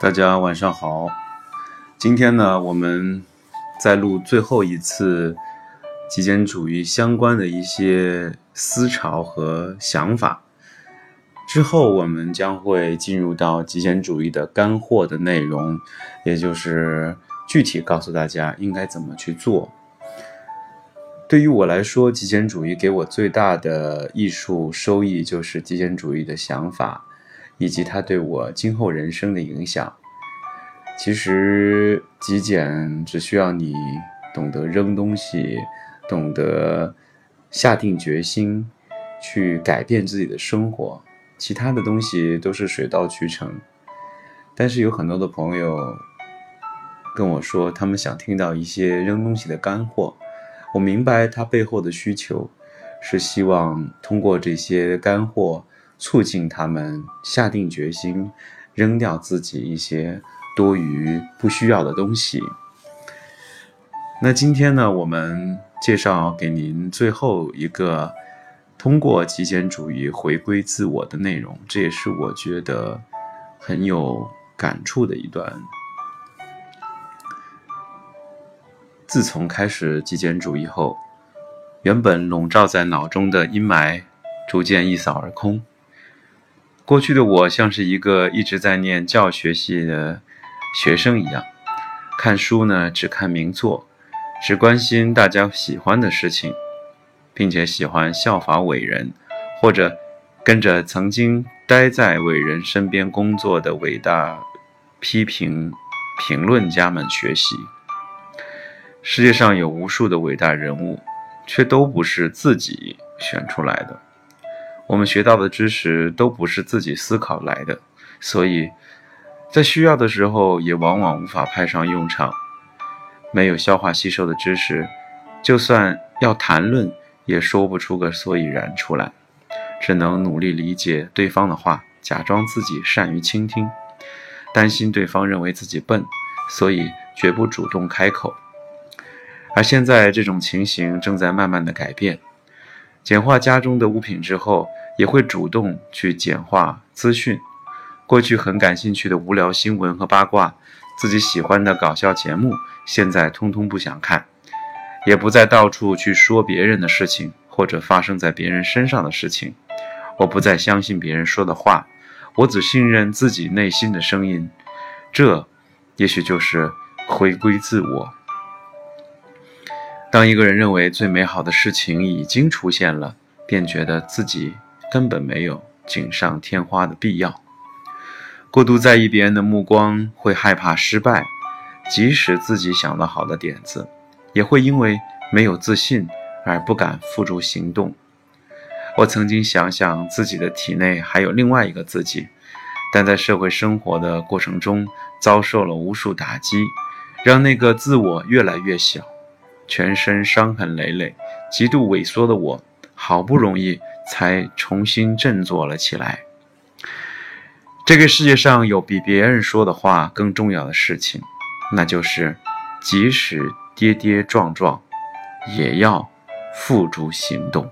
大家晚上好，今天呢，我们在录最后一次极简主义相关的一些思潮和想法。之后，我们将会进入到极简主义的干货的内容，也就是具体告诉大家应该怎么去做。对于我来说，极简主义给我最大的艺术收益就是极简主义的想法，以及它对我今后人生的影响。其实，极简只需要你懂得扔东西，懂得下定决心去改变自己的生活，其他的东西都是水到渠成。但是有很多的朋友跟我说，他们想听到一些扔东西的干货。我明白他背后的需求，是希望通过这些干货，促进他们下定决心，扔掉自己一些多余不需要的东西。那今天呢，我们介绍给您最后一个通过极简主义回归自我的内容，这也是我觉得很有感触的一段。自从开始极简主义后，原本笼罩在脑中的阴霾逐渐一扫而空。过去的我像是一个一直在念教学系的学生一样，看书呢只看名作，只关心大家喜欢的事情，并且喜欢效法伟人，或者跟着曾经待在伟人身边工作的伟大批评评论家们学习。世界上有无数的伟大人物，却都不是自己选出来的。我们学到的知识都不是自己思考来的，所以，在需要的时候也往往无法派上用场。没有消化吸收的知识，就算要谈论，也说不出个所以然出来，只能努力理解对方的话，假装自己善于倾听，担心对方认为自己笨，所以绝不主动开口。而现在，这种情形正在慢慢的改变。简化家中的物品之后，也会主动去简化资讯。过去很感兴趣的无聊新闻和八卦，自己喜欢的搞笑节目，现在通通不想看，也不再到处去说别人的事情或者发生在别人身上的事情。我不再相信别人说的话，我只信任自己内心的声音。这，也许就是回归自我。当一个人认为最美好的事情已经出现了，便觉得自己根本没有锦上添花的必要。过度在意别人的目光，会害怕失败；即使自己想到好的点子，也会因为没有自信而不敢付诸行动。我曾经想想自己的体内还有另外一个自己，但在社会生活的过程中遭受了无数打击，让那个自我越来越小。全身伤痕累累、极度萎缩的我，好不容易才重新振作了起来。这个世界上有比别人说的话更重要的事情，那就是即使跌跌撞撞，也要付诸行动。